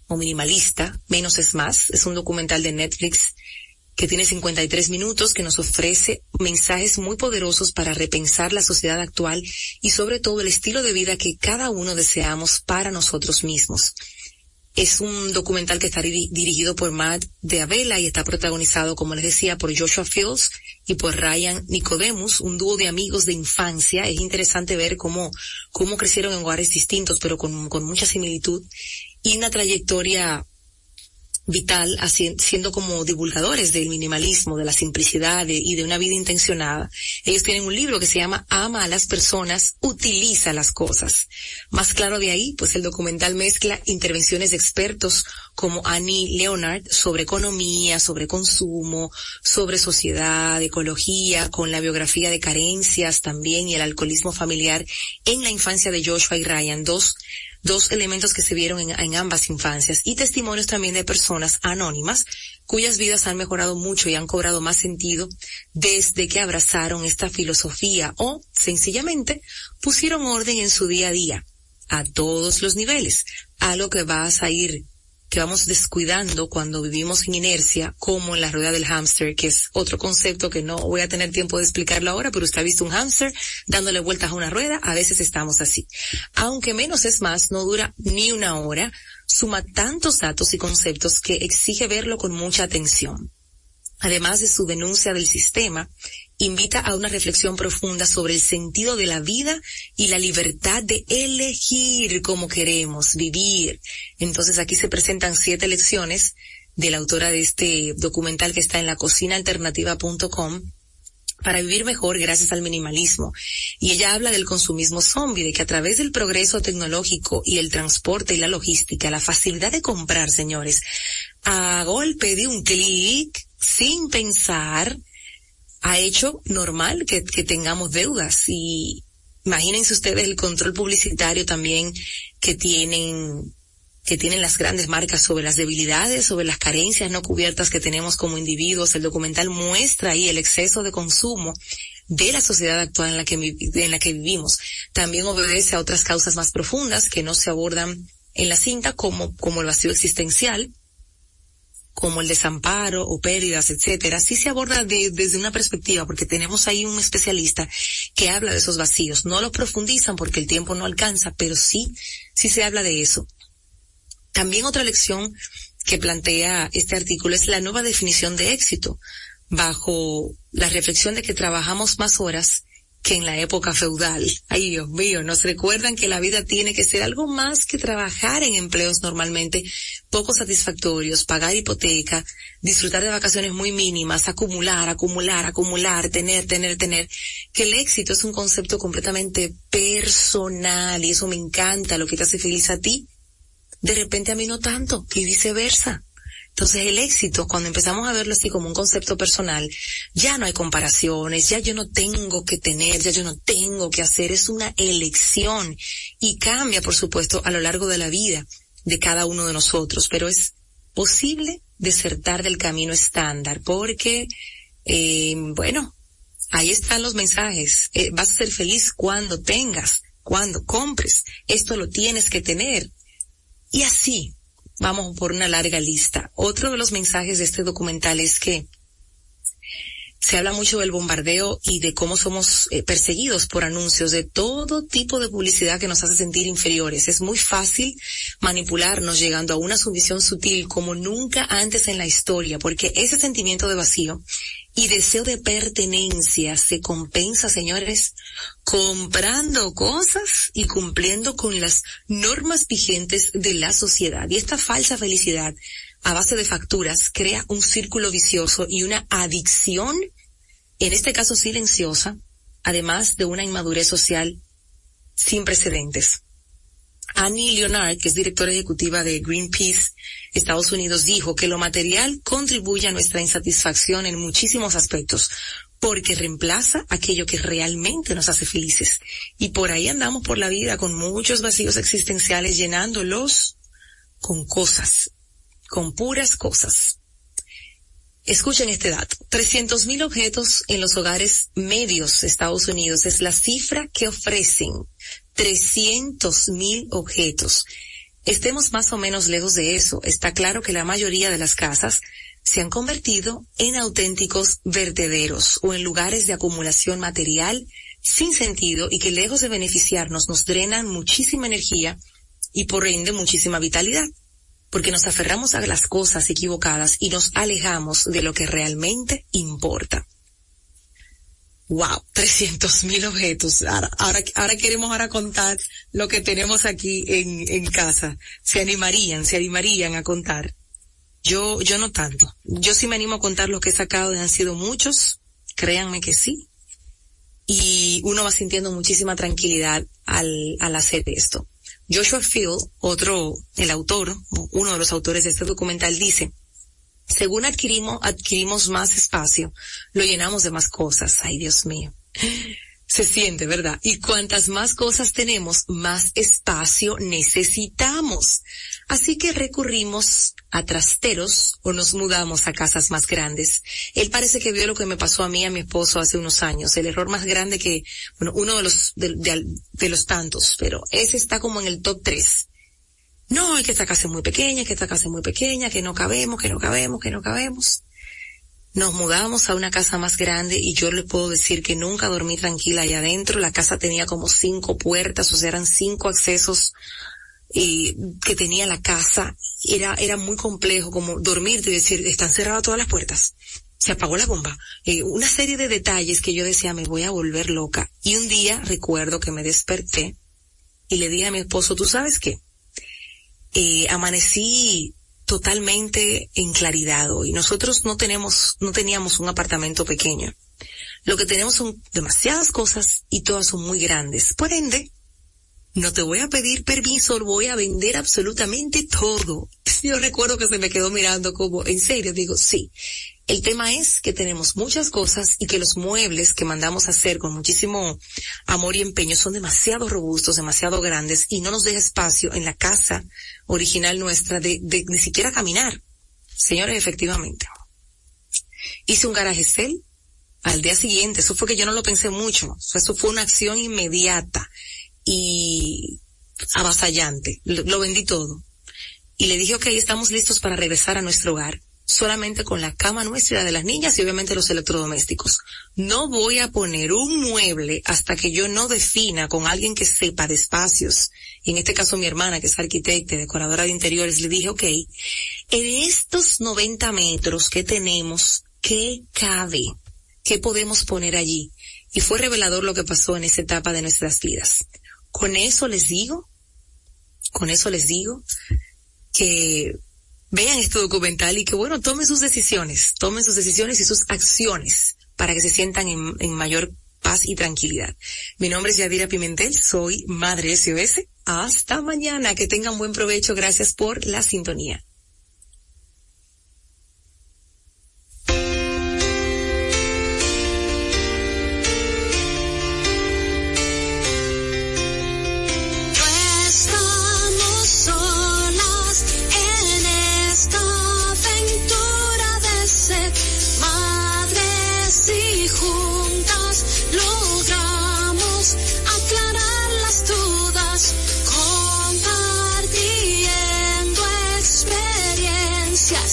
[SPEAKER 1] o Minimalista, Menos es Más. Es un documental de Netflix que tiene 53 minutos, que nos ofrece mensajes muy poderosos para repensar la sociedad actual y sobre todo el estilo de vida que cada uno deseamos para nosotros mismos. Es un documental que está dirigido por Matt de Avela y está protagonizado, como les decía, por Joshua Fields y por Ryan Nicodemus, un dúo de amigos de infancia. Es interesante ver cómo, cómo crecieron en lugares distintos, pero con mucha similitud y una trayectoria vital siendo como divulgadores del minimalismo, de la simplicidad y de una vida intencionada. Ellos tienen un libro que se llama Ama a las personas, utiliza las cosas. Más claro de ahí, pues el documental mezcla intervenciones de expertos como Annie Leonard sobre economía, sobre consumo, sobre sociedad, ecología, con la biografía de carencias también y el alcoholismo familiar en la infancia de Joshua y Ryan, dos dos elementos que se vieron en, ambas infancias y testimonios también de personas anónimas cuyas vidas han mejorado mucho y han cobrado más sentido desde que abrazaron esta filosofía o sencillamente pusieron orden en su día a día a todos los niveles, algo que vas a ir que vamos descuidando cuando vivimos en inercia, como en la rueda del hámster, que es otro concepto que no voy a tener tiempo de explicarlo ahora, pero usted ha visto un hámster dándole vueltas a una rueda, a veces estamos así. Aunque menos es más, no dura ni una hora, suma tantos datos y conceptos que exige verlo con mucha atención. Además de su denuncia del sistema, invita a una reflexión profunda sobre el sentido de la vida y la libertad de elegir cómo queremos vivir. Entonces aquí se presentan siete lecciones de la autora de este documental que está en la cocinaalternativa.com para vivir mejor gracias al minimalismo. Y ella habla del consumismo zombie, de que a través del progreso tecnológico y el transporte y la logística, la facilidad de comprar, señores, a golpe de un clic, sin pensar, ha hecho normal que, tengamos deudas y imagínense ustedes el control publicitario también que tienen que tienen las grandes marcas sobre las debilidades, sobre las carencias no cubiertas que tenemos como individuos. El documental muestra ahí el exceso de consumo de la sociedad actual en la que, en la que vivimos. También obedece a otras causas más profundas que no se abordan en la cinta como, como el vacío existencial, como el desamparo o pérdidas, etcétera, sí se aborda desde una perspectiva, porque tenemos ahí un especialista que habla de esos vacíos. No lo profundizan porque el tiempo no alcanza, pero sí, sí se habla de eso. También otra lección que plantea este artículo es la nueva definición de éxito, bajo la reflexión de que trabajamos más horas que en la época feudal. Ay Dios mío, nos recuerdan que la vida tiene que ser algo más que trabajar en empleos normalmente poco satisfactorios, pagar hipoteca, disfrutar de vacaciones muy mínimas, acumular, acumular, acumular, tener, tener, tener, que el éxito es un concepto completamente personal y eso me encanta, lo que te hace feliz a ti de repente a mí no tanto, y viceversa. Entonces el éxito, cuando empezamos a verlo así como un concepto personal, ya no hay comparaciones, ya yo no tengo que tener, ya yo no tengo que hacer, es una elección. Y cambia, por supuesto, a lo largo de la vida de cada uno de nosotros, pero es posible desertar del camino estándar porque, eh, bueno, ahí están los mensajes, eh, vas a ser feliz cuando tengas, cuando compres, esto lo tienes que tener, y así, vamos por una larga lista. Otro de los mensajes de este documental es que se habla mucho del bombardeo y de cómo somos eh, perseguidos por anuncios de todo tipo de publicidad que nos hace sentir inferiores. Es muy fácil manipularnos llegando a una sumisión sutil como nunca antes en la historia, porque ese sentimiento de vacío y deseo de pertenencia se compensa, señores, comprando cosas y cumpliendo con las normas vigentes de la sociedad. Y esta falsa felicidad a base de facturas crea un círculo vicioso y una adicción, en este caso silenciosa, además de una inmadurez social sin precedentes. Annie Leonard, que es directora ejecutiva de Greenpeace Estados Unidos, dijo que lo material contribuye a nuestra insatisfacción en muchísimos aspectos, porque reemplaza aquello que realmente nos hace felices. Y por ahí andamos por la vida con muchos vacíos existenciales llenándolos con cosas, con puras cosas. Escuchen este dato. 300.000 objetos en los hogares medios de Estados Unidos es la cifra que ofrecen 300.000 objetos. Estemos más o menos lejos de eso. Está claro que la mayoría de las casas se han convertido en auténticos vertederos o en lugares de acumulación material sin sentido y que lejos de beneficiarnos nos drenan muchísima energía y por ende muchísima vitalidad porque nos aferramos a las cosas equivocadas y nos alejamos de lo que realmente importa. Wow, 300 mil objetos. Ahora, ahora, queremos ahora contar lo que tenemos aquí en, en casa. Se animarían, se animarían a contar. Yo, yo no tanto. Yo sí me animo a contar lo que he sacado, han sido muchos. Créanme que sí. Y uno va sintiendo muchísima tranquilidad al, al hacer esto. Joshua Field, otro, el autor, uno de los autores de este documental, dice, según adquirimos, adquirimos más espacio, lo llenamos de más cosas. Ay, Dios mío se siente, ¿verdad? Y cuantas más cosas tenemos, más espacio necesitamos. Así que recurrimos a trasteros o nos mudamos a casas más grandes. Él parece que vio lo que me pasó a mí a mi esposo hace unos años. El error más grande que, bueno, uno de los, de, los tantos, pero ese está como en el top tres. No, es que esta casa es muy pequeña, que esta casa es muy pequeña, que no cabemos, que no cabemos, que no cabemos nos mudamos a una casa más grande y yo le puedo decir que nunca dormí tranquila allá adentro. La casa tenía como cinco puertas, o sea, eran cinco accesos que tenía la casa. Era, era muy complejo como dormir y decir, están cerradas todas las puertas. Se apagó la bomba. Una serie de detalles que yo decía, me voy a volver loca. Y un día recuerdo que me desperté y le dije a mi esposo, ¿tú sabes qué? Eh, amanecí totalmente en claridad hoy. Nosotros no tenemos, no teníamos un apartamento pequeño. Lo que tenemos son demasiadas cosas y todas son muy grandes. Por ende, no te voy a pedir permiso, voy a vender absolutamente todo. Yo recuerdo que se me quedó mirando como, en serio, digo, sí. El tema es que tenemos muchas cosas y que los muebles que mandamos a hacer con muchísimo amor y empeño son demasiado robustos, demasiado grandes y no nos deja espacio en la casa original nuestra de, de ni siquiera caminar. Señores, efectivamente. Hice un garaje cel al día siguiente. Eso fue que yo no lo pensé mucho. Eso fue una acción inmediata y avasallante. Lo, vendí todo. Y le dije, ok, estamos listos para regresar a nuestro hogar solamente con la cama nuestra de las niñas y obviamente los electrodomésticos. No voy a poner un mueble hasta que yo no defina con alguien que sepa de espacios. Y en este caso mi hermana, que es arquitecta y decoradora de interiores, le dije, ok, en estos 90 metros que tenemos, ¿qué cabe? ¿Qué podemos poner allí? Y fue revelador lo que pasó en esa etapa de nuestras vidas. Con eso les digo, con eso les digo que vean este documental y que bueno, tomen sus decisiones, tomen sus decisiones y sus acciones para que se sientan en, en mayor paz y tranquilidad. Mi nombre es Yadira Pimentel, soy Madre SOS. Hasta mañana, que tengan buen provecho, gracias por la sintonía.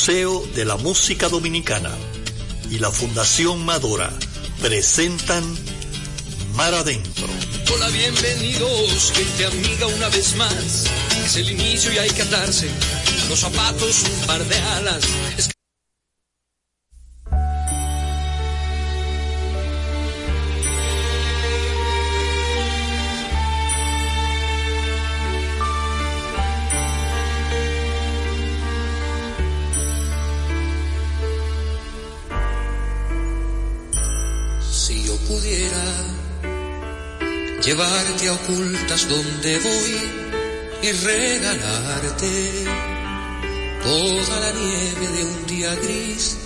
[SPEAKER 6] Museo de la Música Dominicana y la Fundación Madora presentan Mar Adentro.
[SPEAKER 7] Hola, bienvenidos, gente amiga una vez más. Es el inicio y hay que atarse los zapatos, un par de alas. Es
[SPEAKER 8] a ocultas donde voy y regalarte toda la nieve de un día gris,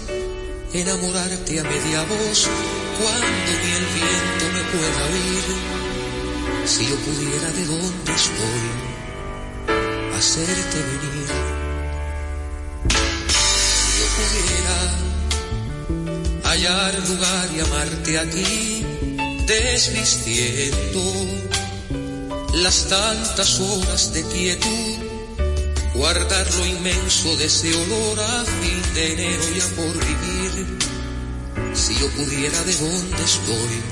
[SPEAKER 8] enamorarte a media voz cuando ni el viento me pueda oír. Si yo pudiera de donde estoy hacerte venir. Si yo pudiera hallar lugar y amarte aquí, desvistiendo las tantas horas de quietud, guardar lo inmenso de ese olor a fin de enero ya por vivir. Si yo pudiera de donde estoy,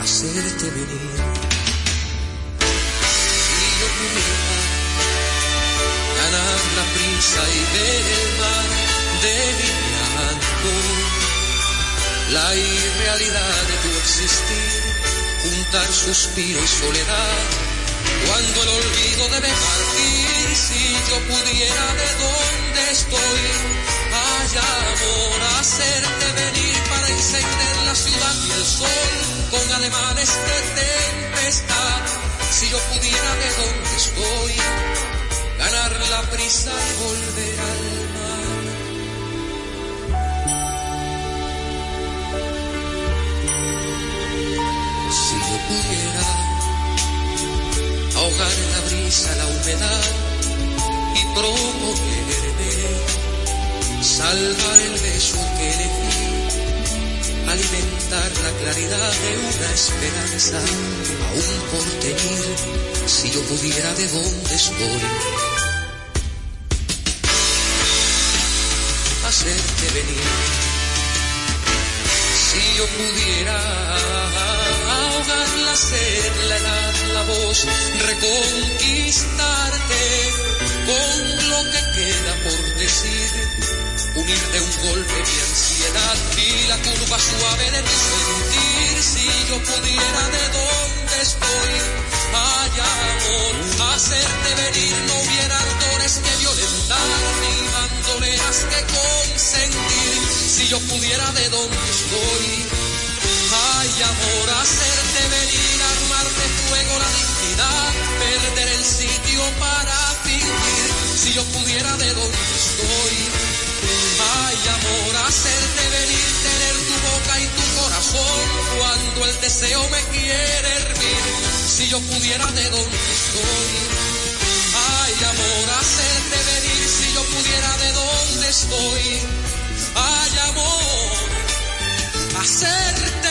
[SPEAKER 8] hacerte venir. Si yo pudiera ganar la prisa y ver mar de mi llanto, la irrealidad de tu existir, juntar suspiro y soledad, cuando el olvido debe partir, si yo pudiera de donde estoy, haya amor, hacerte venir para encender la ciudad y el sol, con ademanes de tempestad, si yo pudiera de donde estoy, ganar la prisa y volver al pudiera ahogar
[SPEAKER 9] la brisa, la humedad y promoverme, salvar el beso que le di, alimentar la claridad de una esperanza, aún por tener, si yo pudiera de dónde estoy. Hacerte venir, si yo pudiera ahogar la sed, la edad, la voz, reconquistarte con lo que queda por decir, unir de un golpe mi ansiedad y la curva suave de tu sentir, si yo pudiera de donde estoy, ay amor, hacerte venir, no hubiera ardores que violentar, ni bandoleras que consentir, si yo pudiera de donde estoy, Ay, amor, para fingir, si yo pudiera de donde estoy. Ay, amor, hacerte venir, tener tu boca y tu corazón, cuando el deseo me quiere hervir, si yo pudiera de donde estoy. Ay, amor, hacerte venir, si yo pudiera de donde estoy. Ay, amor hacerte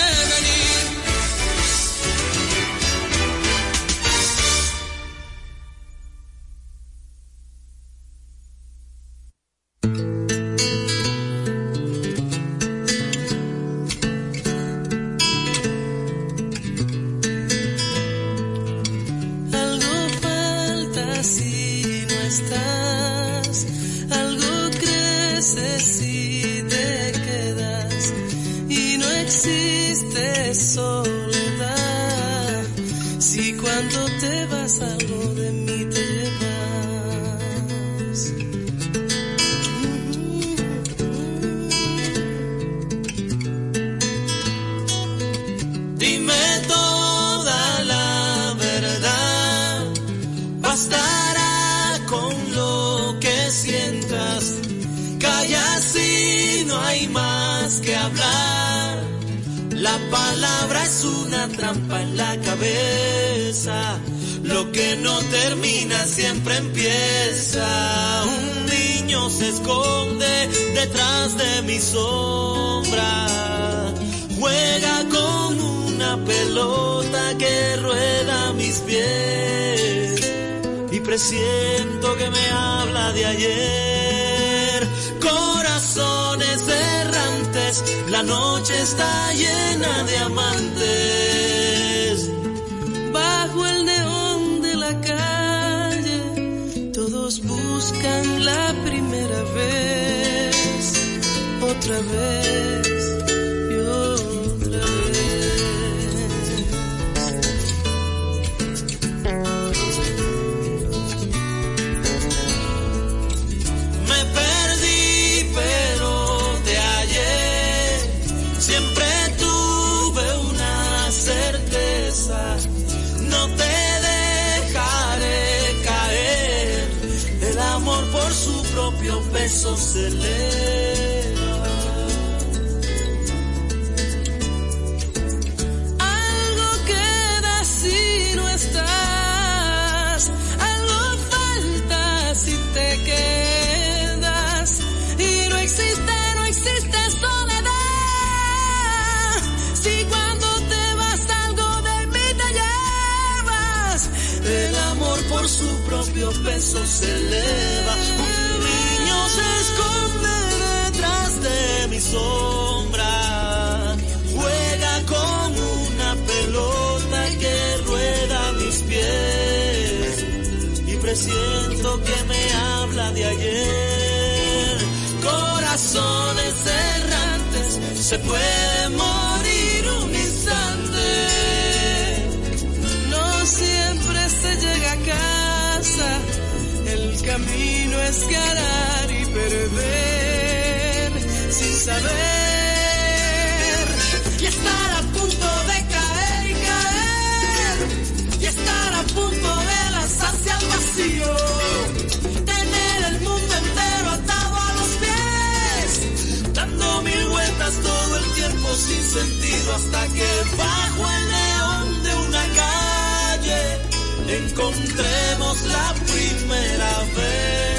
[SPEAKER 9] vivimos la primera vez,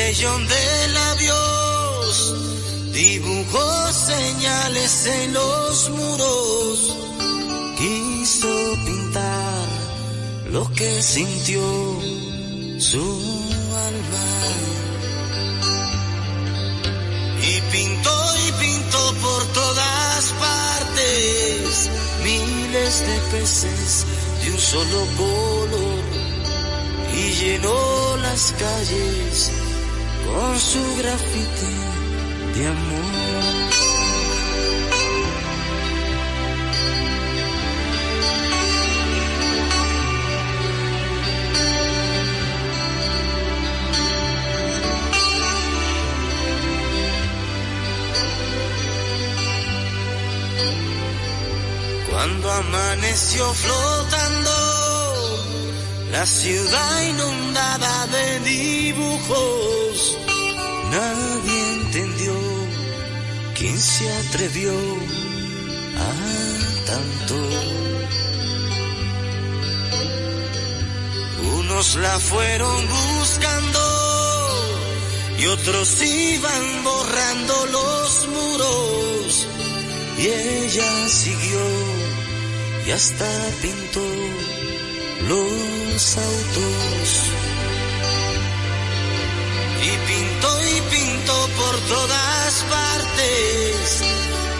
[SPEAKER 10] creyón de labios dibujó señales en los muros quiso pintar lo que sintió su alma. Y pintó y pintó por todas partes miles de peces de un solo color y llenó las calles con su grafiti de amor. Cuando amaneció flotando, la ciudad inundada de dibujos, nadie entendió quién se atrevió a tanto. Unos la fueron buscando y otros iban borrando los muros y ella siguió y hasta pintó los autos. Todas partes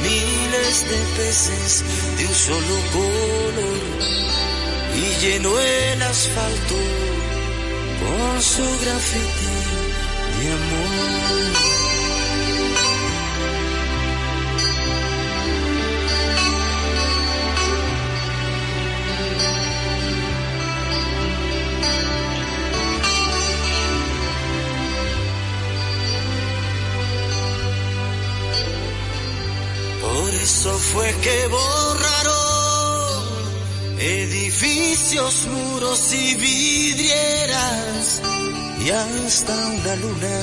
[SPEAKER 10] miles de peces de un solo color y llenó el asfalto con su grafiti de amor. Eso fue que borraron edificios, muros y vidrieras y hasta una luna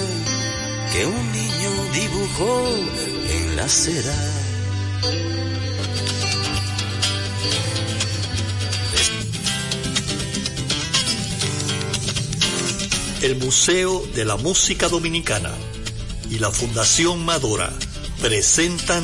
[SPEAKER 11] que un niño dibujó en la acera.
[SPEAKER 6] El Museo de la Música Dominicana y la Fundación Madora presentan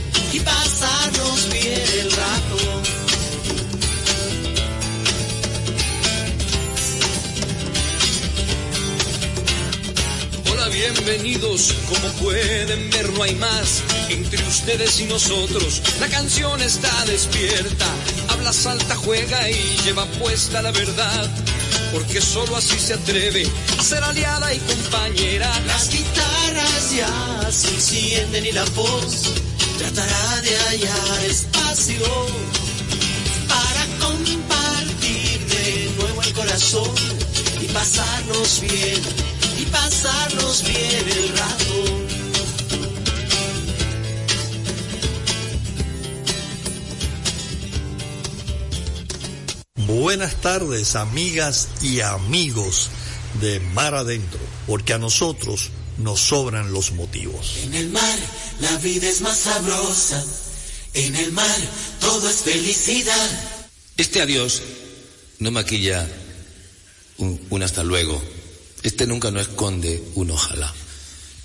[SPEAKER 11] y pasarnos bien el rato.
[SPEAKER 8] Hola, bienvenidos. Como pueden ver, no hay más entre ustedes y nosotros. La canción está despierta, habla, salta, juega y lleva puesta la verdad. Porque solo así se atreve a ser aliada y compañera.
[SPEAKER 11] Las guitarras ya se encienden y la voz tratará de hallar espacio para compartir de nuevo el corazón y pasarnos bien, y pasarnos bien el rato.
[SPEAKER 6] Buenas tardes, amigas y amigos de Mar Adentro, porque a nosotros nos sobran los motivos.
[SPEAKER 11] En el mar la vida es más sabrosa, en el mar todo es felicidad.
[SPEAKER 12] Este adiós no maquilla un, hasta luego. Este nunca no esconde un ojalá.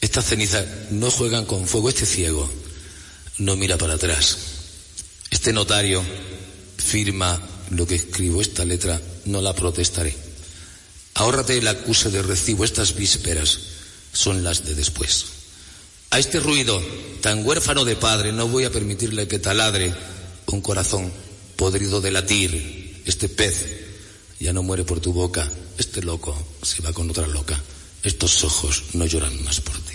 [SPEAKER 12] Estas cenizas no juegan con fuego. Este ciego no mira para atrás. Este notario firma lo que escribo. Esta letra no la protestaré. Ahórrate el acuse de recibo. Estas vísperas son las de después. A este ruido tan huérfano de padre no voy a permitirle que taladre un corazón podrido de latir. Este pez ya no muere por tu boca. Este loco se va con otra loca. Estos ojos no lloran más por ti.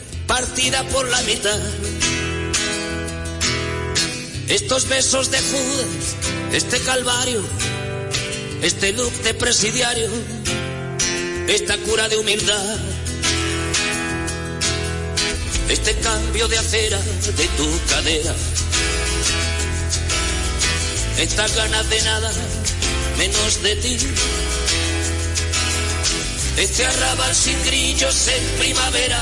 [SPEAKER 11] partida por la mitad. Estos besos de Judas, este calvario, este look de presidiario, esta cura de humildad, este cambio de acera de tu cadera, estas ganas de nada menos de ti. Este arrabal sin grillos en primavera,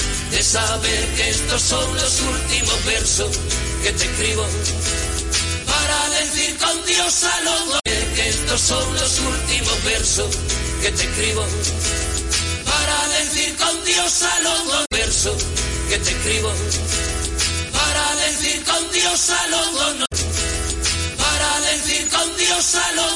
[SPEAKER 11] de saber que estos son los últimos versos que te escribo. Para decir con Dios a luego que estos son los últimos versos que te escribo. para decir con Dios a los verso que te escribo, para decir con Dios a los para decir con Dios a los